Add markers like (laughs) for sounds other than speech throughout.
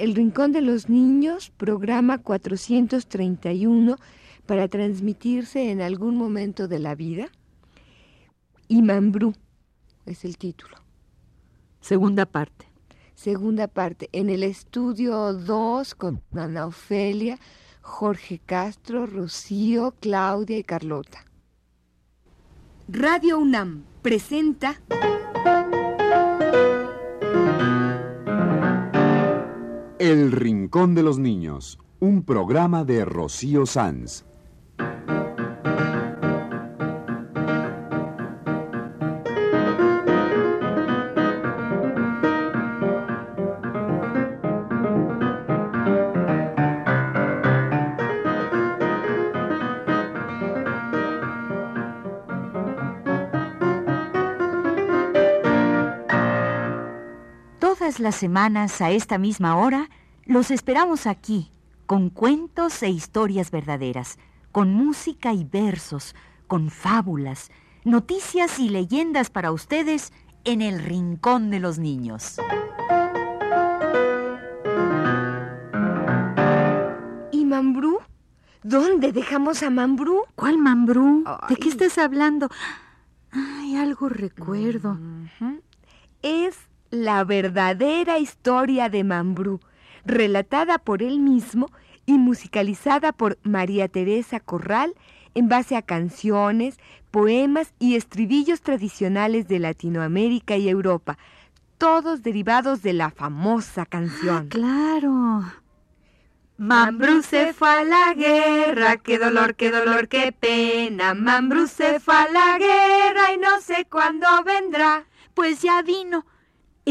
El Rincón de los Niños, programa 431, para transmitirse en algún momento de la vida. Y Mambrú es el título. Segunda parte. Segunda parte. En el estudio 2 con Ana Ofelia, Jorge Castro, Rocío, Claudia y Carlota. Radio UNAM presenta... El Rincón de los Niños, un programa de Rocío Sanz. Todas las semanas a esta misma hora los esperamos aquí, con cuentos e historias verdaderas, con música y versos, con fábulas, noticias y leyendas para ustedes en el Rincón de los Niños. ¿Y Mambrú? ¿Dónde dejamos a Mambrú? ¿Cuál Mambrú? ¿De qué estás hablando? Ay, algo recuerdo. Es la verdadera historia de Mambrú, relatada por él mismo y musicalizada por María Teresa Corral en base a canciones, poemas y estribillos tradicionales de Latinoamérica y Europa, todos derivados de la famosa canción. Claro. Mambrú se fue a la guerra, qué dolor, qué dolor, qué pena. Mambrú se fue a la guerra y no sé cuándo vendrá. Pues ya vino.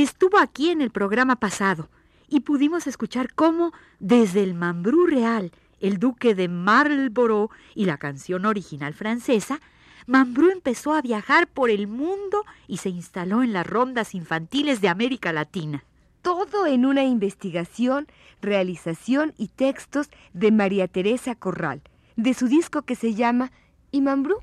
Estuvo aquí en el programa pasado y pudimos escuchar cómo, desde el Mambrú real, el duque de Marlborough y la canción original francesa, Mambrú empezó a viajar por el mundo y se instaló en las rondas infantiles de América Latina. Todo en una investigación, realización y textos de María Teresa Corral, de su disco que se llama ¿Y Mambrú?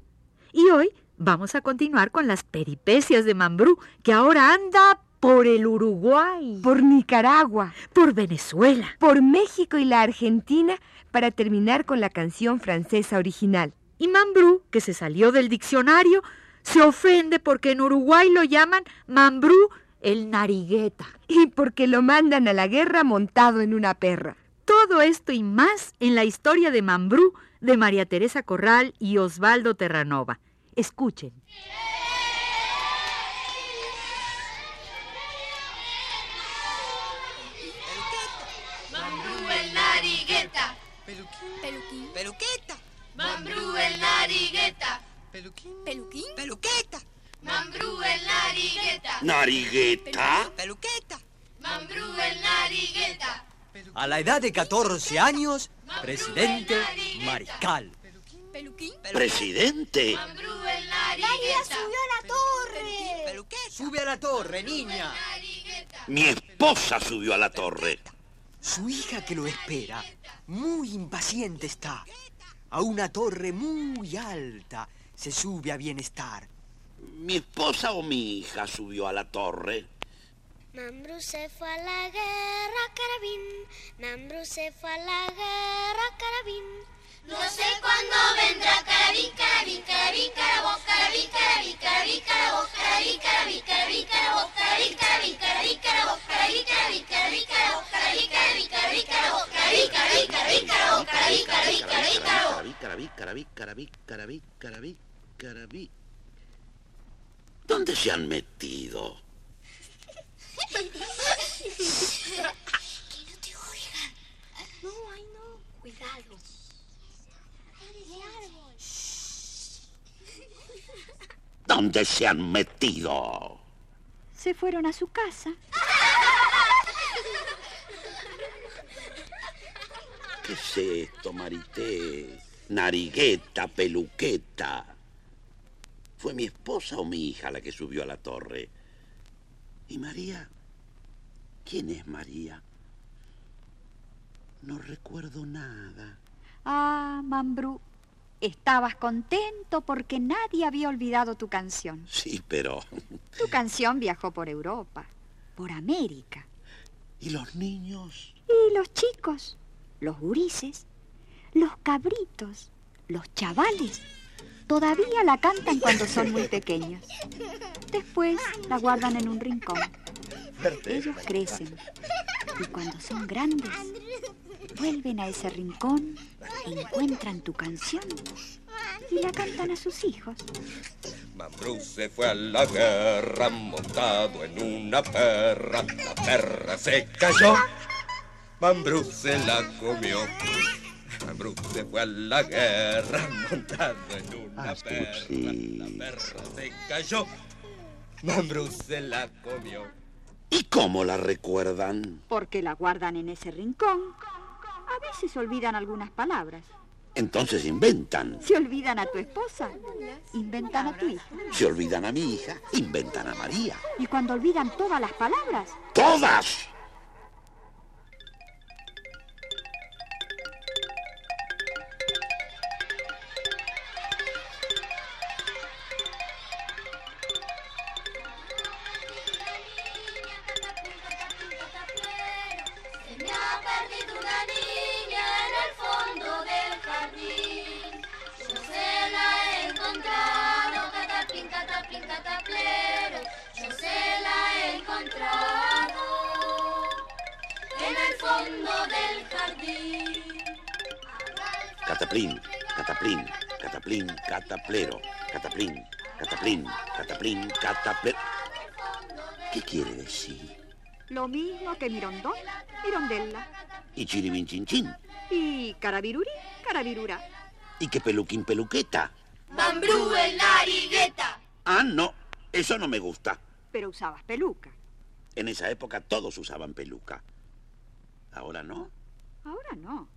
Y hoy vamos a continuar con las peripecias de Mambrú, que ahora anda por el Uruguay, Por Nicaragua, por Venezuela. por México y la Argentina para terminar con la canción francesa original. Y Mambrú, que se salió del diccionario, se ofende porque en Uruguay lo llaman Mambrú el narigueta. Y porque lo mandan a la guerra montado en una perra. Todo esto y más en la historia de Mambrú de María Teresa Corral y Osvaldo Terranova. Escuchen. Peluqueta. Mambrú el narigueta, Peluquín. Peluquín. Peluqueta. Mambrú el narigueta, Narigueta. Peluqueta. Mambrú el narigueta, A la edad de 14 años, presidente mariscal. Peluquín. Presidente. Mambrú el narigueta, la torre! Peluqueta. Sube a la torre, niña. Mi esposa subió a la torre. Su hija que lo espera, muy impaciente está. A una torre muy alta se sube a bienestar. Mi esposa o mi hija subió a la torre. Mambrú se fue a la guerra, carabín. Mambrú se fue a la guerra, carabín. No sé cuándo vendrá carabín, carabín, carabín, carabó, carabín, carabín, carabín, carabó, carabín, carabín, carabín, carabó, carabín, carabín, carabín, carabó, carabó, carabó, carabó, carabó. Carabí, carabí, carabí, carabí, carabí, carabí. ¿Dónde se han metido? No, ay no, cuidado. ¿Dónde se han metido? Se fueron a su casa. ¿Qué es esto, Marité? Narigueta, peluqueta. ¿Fue mi esposa o mi hija la que subió a la torre? ¿Y María? ¿Quién es María? No recuerdo nada. Ah, Mambrú, estabas contento porque nadie había olvidado tu canción. Sí, pero... Tu canción viajó por Europa, por América. ¿Y los niños? y los chicos, los gurises, los cabritos, los chavales, todavía la cantan cuando son muy pequeños. Después la guardan en un rincón. Ellos crecen y cuando son grandes vuelven a ese rincón, encuentran tu canción y la cantan a sus hijos. Mambrú se fue a la guerra montado en una perra. La perra se cayó. Mambrú se la comió. Mambrú se fue a la guerra montado en una perra. La perra se cayó. Mambrú se la comió. ¿Y cómo la recuerdan? Porque la guardan en ese rincón. A veces olvidan algunas palabras. Entonces inventan. Si olvidan a tu esposa, inventan a tu hija. Si olvidan a mi hija, inventan a María. Y cuando olvidan todas las palabras, ¡Todas! Fondo del jardín. Cataplín, cataplín, cataplín, cataplero. Cataplín, cataplín, cataplín, cataplero. ¿Qué quiere decir? lo mismo que mirondón, mirondella. Y chiribín chin chin. Y carabirurí, carabirura. Y que peluquín peluqueta. Mambrú en narigueta. Ah, no. Eso no me gusta. Pero usabas peluca. En esa época todos usaban peluca. Ahora no. Ahora no.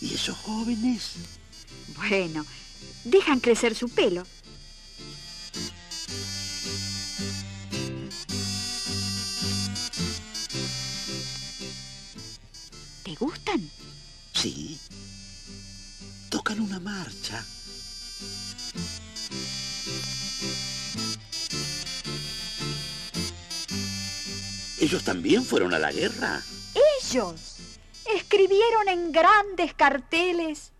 ¿Y esos jóvenes? Bueno, dejan crecer su pelo. ¿Te gustan? Sí. Tocan una marcha. ¿Ellos también fueron a la guerra? Ellos escribieron en grandes carteles.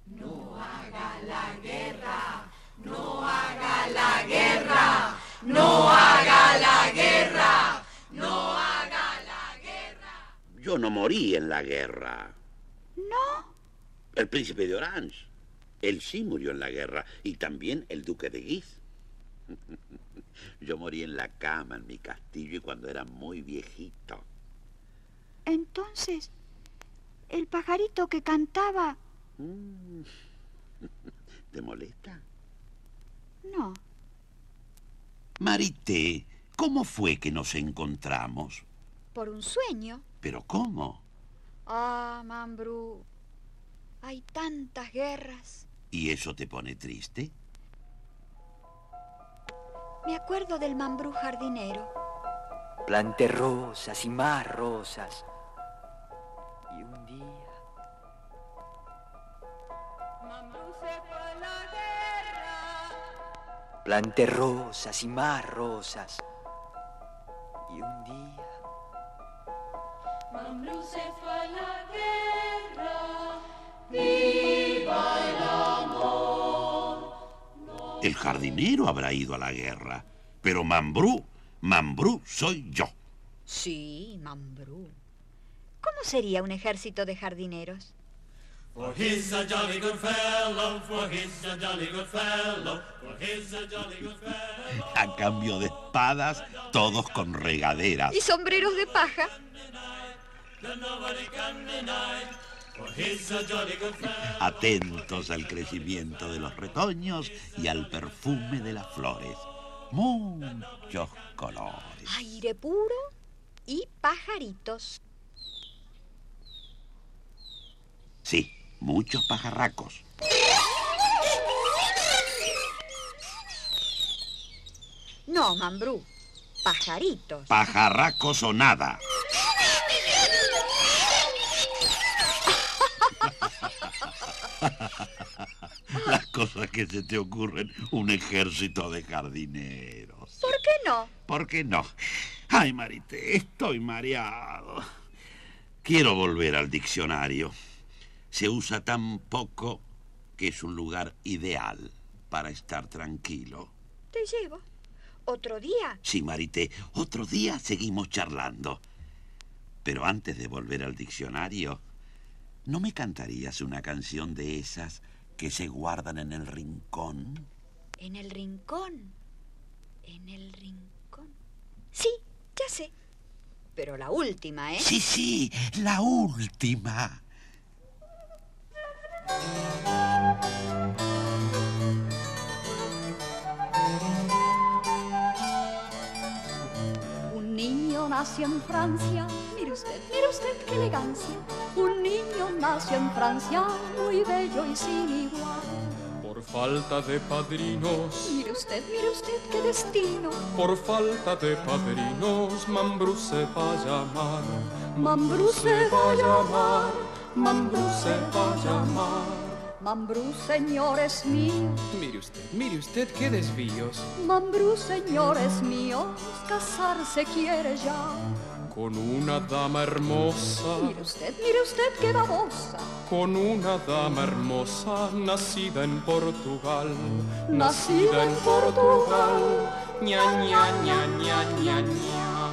Yo no morí en la guerra. El príncipe de Orange. Él sí murió en la guerra. Y también el duque de Guise. (laughs) Yo morí en la cama en mi castillo y cuando era muy viejito. entonces, el pajarito que cantaba, Mm. (laughs) ¿Te molesta? no. Marité, ¿cómo fue que nos encontramos? Por un sueño. ¿Pero cómo? Ah, Mambrú, hay tantas guerras. ¿Y eso te pone triste? Me acuerdo del Mambrú jardinero. Planté rosas y más rosas. Y un día... Planté rosas y más rosas. Y un día... Mambrú se fue El jardinero habrá ido a la guerra. Pero Mambrú, Mambrú soy yo. Sí, Mambrú. ¿Cómo sería un ejército de jardineros? A cambio de espadas, todos con regaderas. Y sombreros de paja. Atentos al crecimiento de los retoños y al perfume de las flores. Muchos colores. Aire puro y pajaritos. Sí, muchos pajarracos. No, Mambrú. Pajaritos. Pajarracos o nada. (laughs) que se te ocurren un ejército de jardineros. ¿Por qué no? ¿Por qué no? Ay, Marité, estoy mareado. Quiero volver al diccionario. Se usa tan poco que es un lugar ideal para estar tranquilo. Te llevo. Otro día. Sí, Marité, otro día seguimos charlando. Pero antes de volver al diccionario, ¿no me cantarías una canción de esas que se guardan en el rincón? En el rincón. En el rincón. Sí, ya sé. Pero la última, ¿eh? Sí, sí, la última. Un niño nació en Francia, mire usted, mire usted qué elegancia. Un nació en Francia, muy bello y sin igual. Por falta de padrinos, Mire usted, mire usted qué destino. por falta de padrinos, Mambrú se va a llamar. Mambrú se va a llamar, Mambrú se va a llamar. Mambrú, señores míos, Mire usted, mire usted qué desvíos. Mambrú, señores míos, casarse quiere ya. Con una dama hermosa, Mire usted, mire usted qué babosa. con una dama hermosa, nacida en Portugal. Nacida en Portugal. ña ña ña ña ña ña.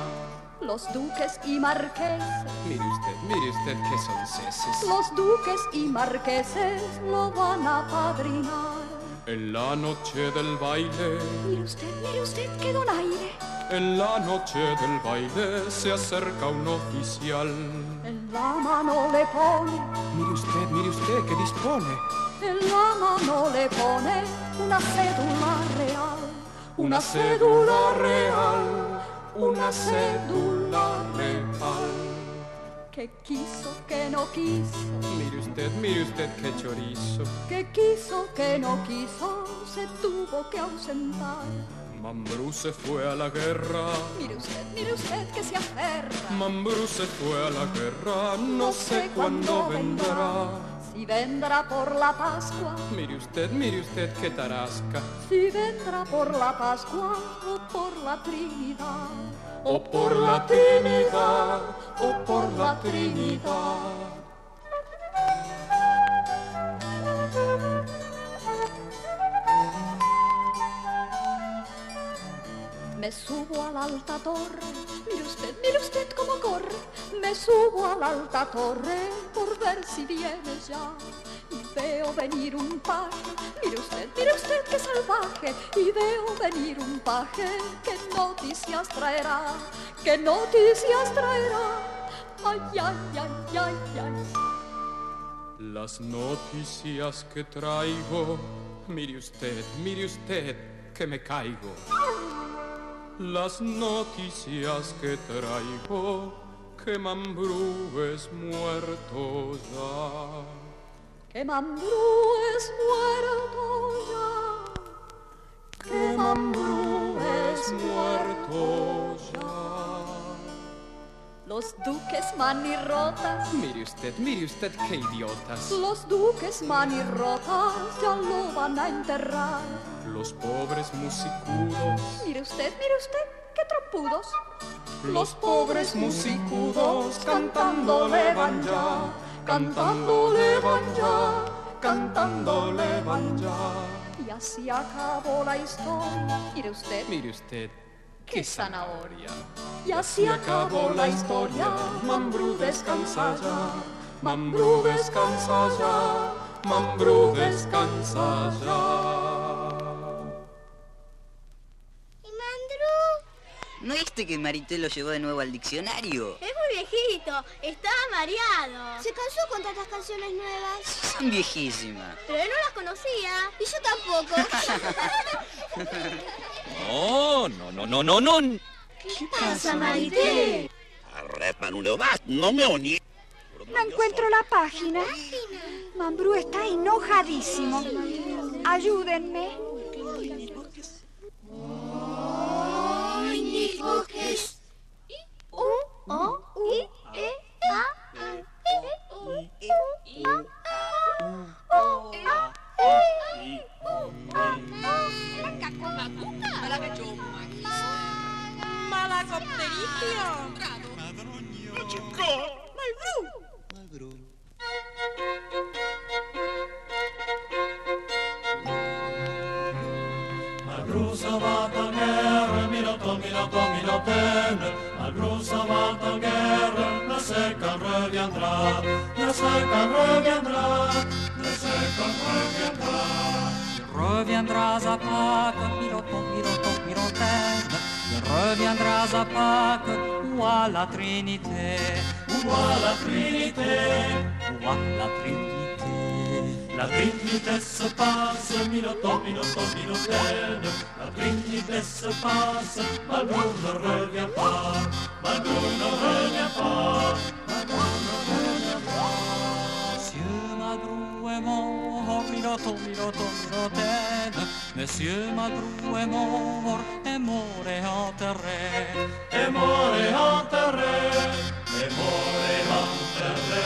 Los duques y marqueses, Mire usted, mire usted qué sonceses. los duques y marqueses lo van a padrinar. En la noche del baile, Mire usted, mire usted qué donaire. en la noche del baile se acerca un oficial. En la mano le pone, Mire usted, mire usted qué dispone. en la mano le pone una cédula real. Una cédula real, una cédula real. Que quiso, que no quiso, Mire usted, mire usted qué chorizo. que quiso, que no quiso, se tuvo que ausentar. Mambrú se fue a la guerra. Mire usted, mire usted que se aferra. Mambrú se fue a la guerra, no sé cuándo vendrá. Si vendrá por la Pascua, Mire usted, mire usted qué tarasca. si vendrá por la Pascua o por la Trinidad. O por la Trinidad, o por la Trinidad. Me subo a la alta torre, mire usted, mire usted cómo corre. Me subo a la alta torre por ver si viene ya. Veo venir un paje, mire usted, mire usted qué salvaje. Y veo venir un paje, qué noticias traerá, qué noticias traerá. Ay, ay, ay, ay, ay. Las noticias que traigo, mire usted, mire usted que me caigo. Las noticias que traigo, que Mambrú es muerto. Que Mambrú es muerto ya. Que Mambrú es muerto ya. Los duques manirrotas, Mire usted, mire usted qué idiotas. los duques manirrotas ya lo van a enterrar. Los pobres musicudos, Mire usted, mire usted, qué trompudos. los pobres musicudos, cantándole van ya, cantándole van ya, cantándole van ya. Y así acabó la historia. Mire usted, Mire usted qué zanahoria. y así acabó la historia. Mambrú descansa ya, Mambrú descansa ya, Mambrú descansa ya. ¿No viste que Marité lo llevó de nuevo al diccionario? Es muy viejito, estaba mareado. Se cansó con tantas canciones nuevas. Son viejísimas. Pero él no las conocía. Y yo tampoco. (laughs) No, no, no, no, no, no. ¿Qué pasa, Marité? Arrepa, no lo vas, no me oní. No encuentro la página. Mambrú está enojadísimo. Ayúdenme. Ay, mis bene, ma quindi adesso passa, ma non revia pa, ma non revia pa, ma non revia pa. Monsieur Madrouemont, oh miroto, miroto, mirotene, Monsieur Madrouemont, e more en terre, e more en terre, e more en terre.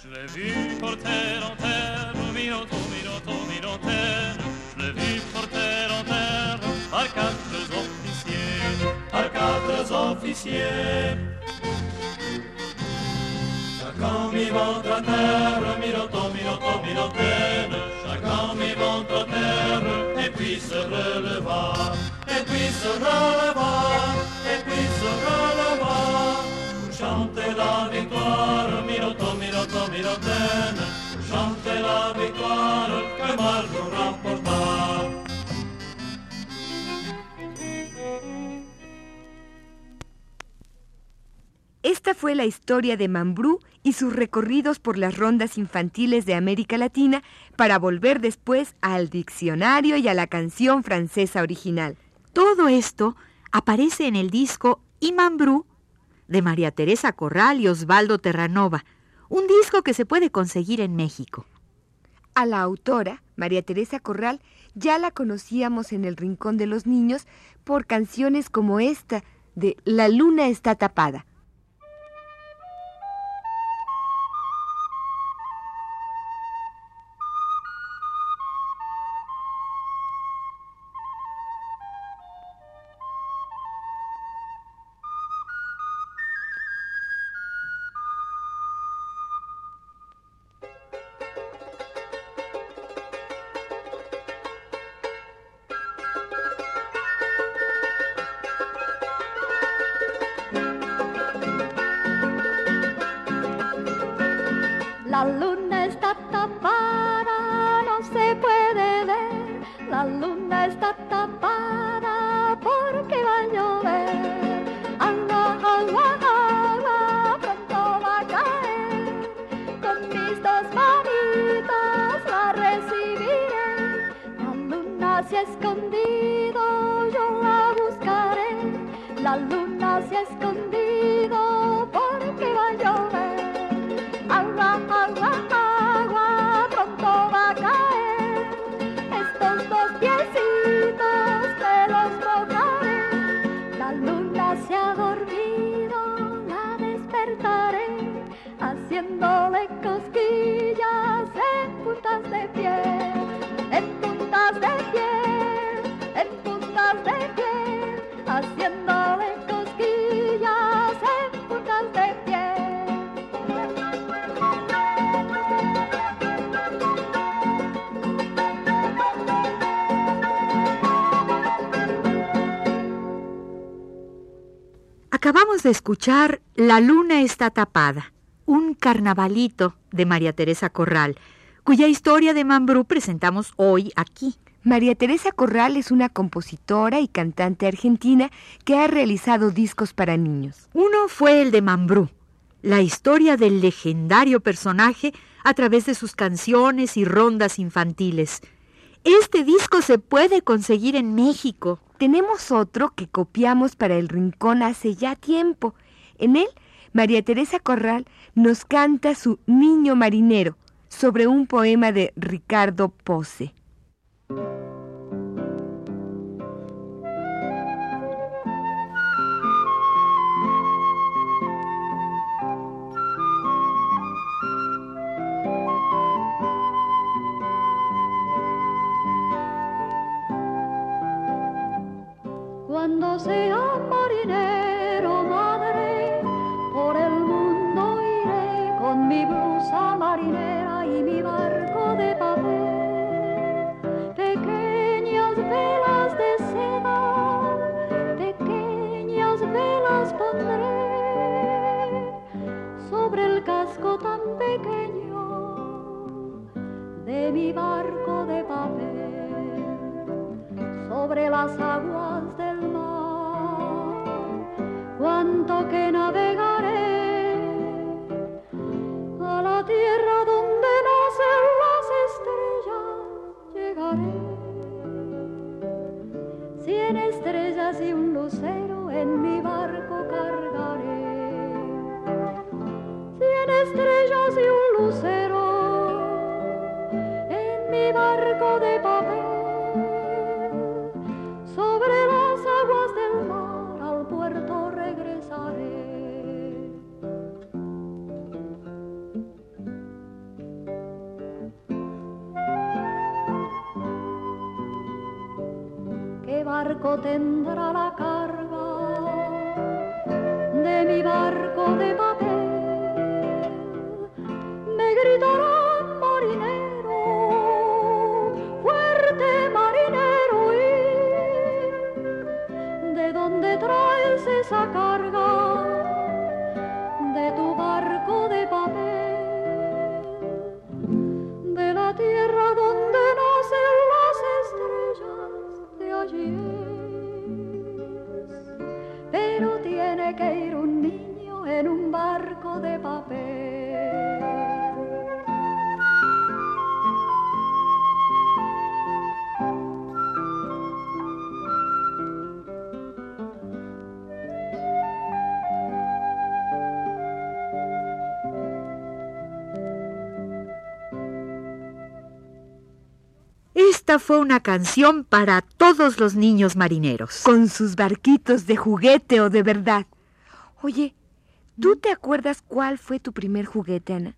Je l'ai vu porter en terre, miroto, miroto, officiers. Chacun mit ventre terre, Miloton, Miloton, Milotaine. Chacun mit ventre terre, et puis se releva, et puis se releva, et puis se releva. Pour chanter la victoire, Miloton, Miloton, Milotaine. Pour chanter la victoire que Malbru remporta. Esta fue la historia de Mambrú y sus recorridos por las rondas infantiles de América Latina para volver después al diccionario y a la canción francesa original. Todo esto aparece en el disco Imambrú de María Teresa Corral y Osvaldo Terranova, un disco que se puede conseguir en México. A la autora, María Teresa Corral, ya la conocíamos en el Rincón de los Niños por canciones como esta de La luna está tapada. Haciéndole cosquillas en puntas de pie. En puntas de pie, en puntas de pie. Haciéndole cosquillas en puntas de pie. Acabamos de escuchar La luna está tapada, un carnavalito de María Teresa Corral, cuya historia de Mambrú presentamos hoy aquí. María Teresa Corral es una compositora y cantante argentina que ha realizado discos para niños. Uno fue el de Mambrú, la historia del legendario personaje a través de sus canciones y rondas infantiles. Este disco se puede conseguir en México. Tenemos otro que copiamos para el Rincón hace ya tiempo. En él, María Teresa Corral nos canta su Niño Marinero sobre un poema de Ricardo Pose. Mi barco de papel sobre las aguas del mar. Cuánto que barco de papel. Sobre las aguas del mar al puerto regresaré. ¿Qué barco tendrá la carga de mi barco fue una canción para todos los niños marineros. Con sus barquitos de juguete o de verdad. Oye, ¿tú te acuerdas cuál fue tu primer juguete, Ana?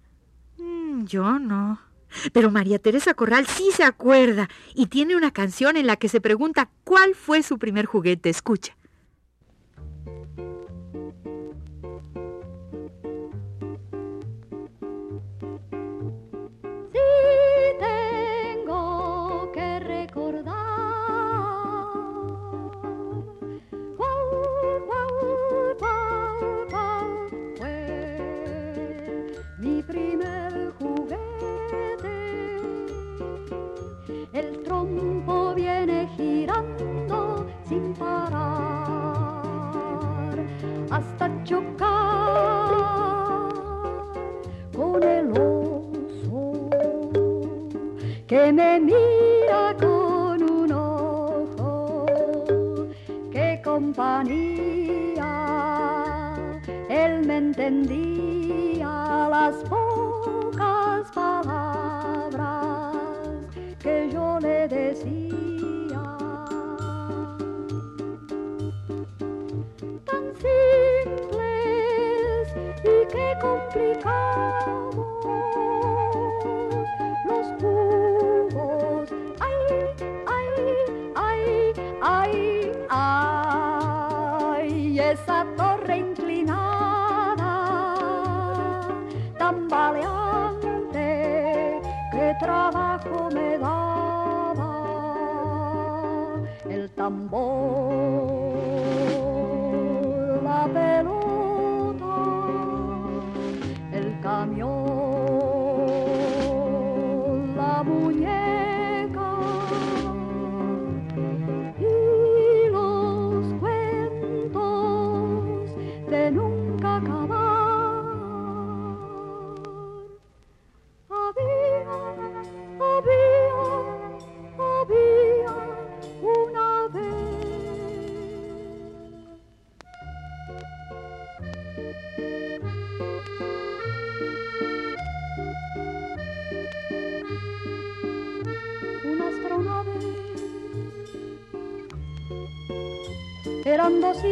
Mm, yo no. Pero María Teresa Corral sí se acuerda y tiene una canción en la que se pregunta cuál fue su primer juguete. Escucha. Que me mira con un ojo. ¡Qué compañía! Él me entendía las pocas palabras que yo le decía. Tan simples y qué complicados tambor, la pelota, el camión, la muñeca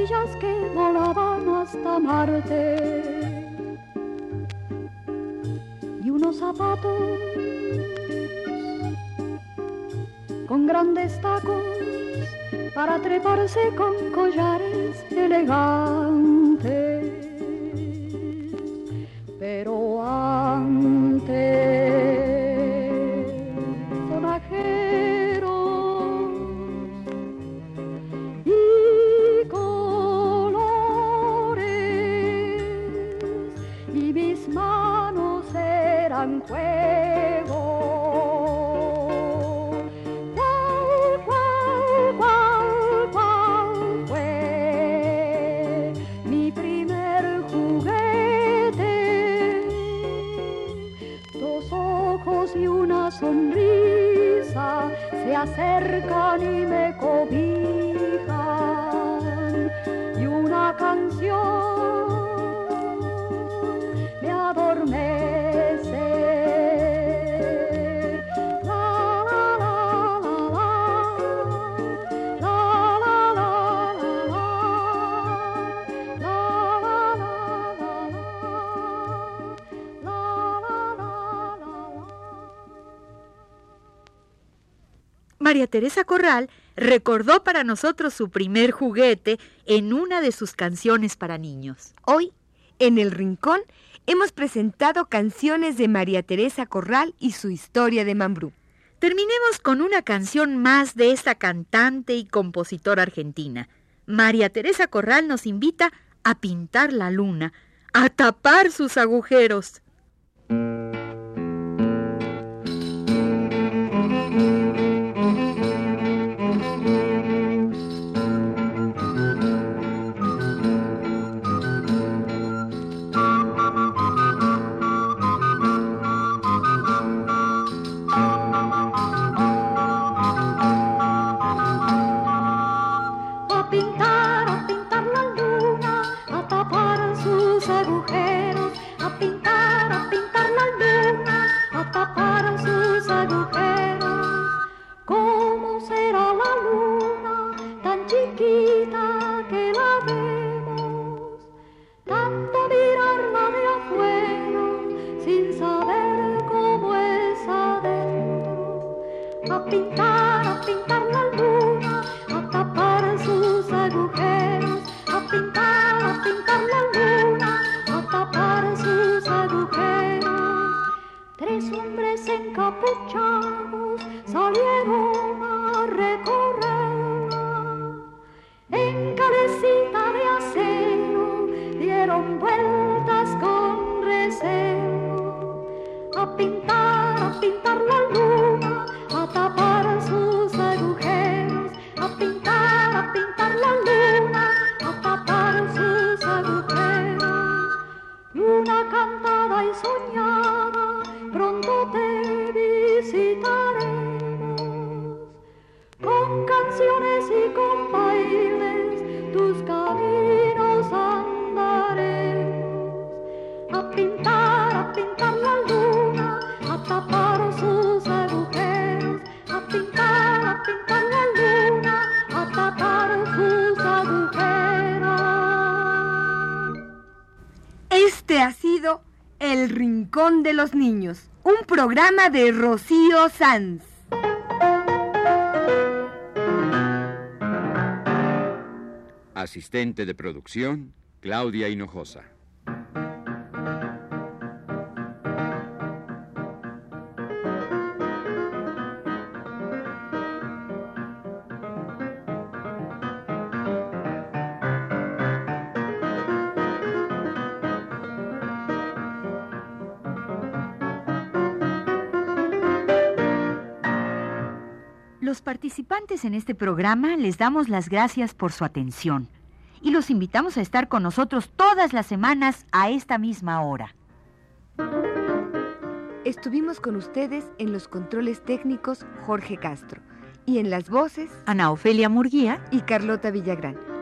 Sillas que volaban hasta Marte. Y unos zapatos con grandes tacos para treparse con collares elegantes. María Teresa Corral recordó para nosotros su primer juguete en una de sus canciones para niños. Hoy, en el Rincón, hemos presentado canciones de María Teresa Corral y su historia de Mambrú. Terminemos con una canción más de esta cantante y compositora argentina. María Teresa Corral nos invita a pintar la luna, a tapar sus agujeros. pintarlo de los Niños, un programa de Rocío Sanz. Asistente de producción, Claudia Hinojosa. Participantes en este programa les damos las gracias por su atención y los invitamos a estar con nosotros todas las semanas a esta misma hora. Estuvimos con ustedes en los controles técnicos Jorge Castro y en las voces Ana Ofelia Murguía y Carlota Villagrán.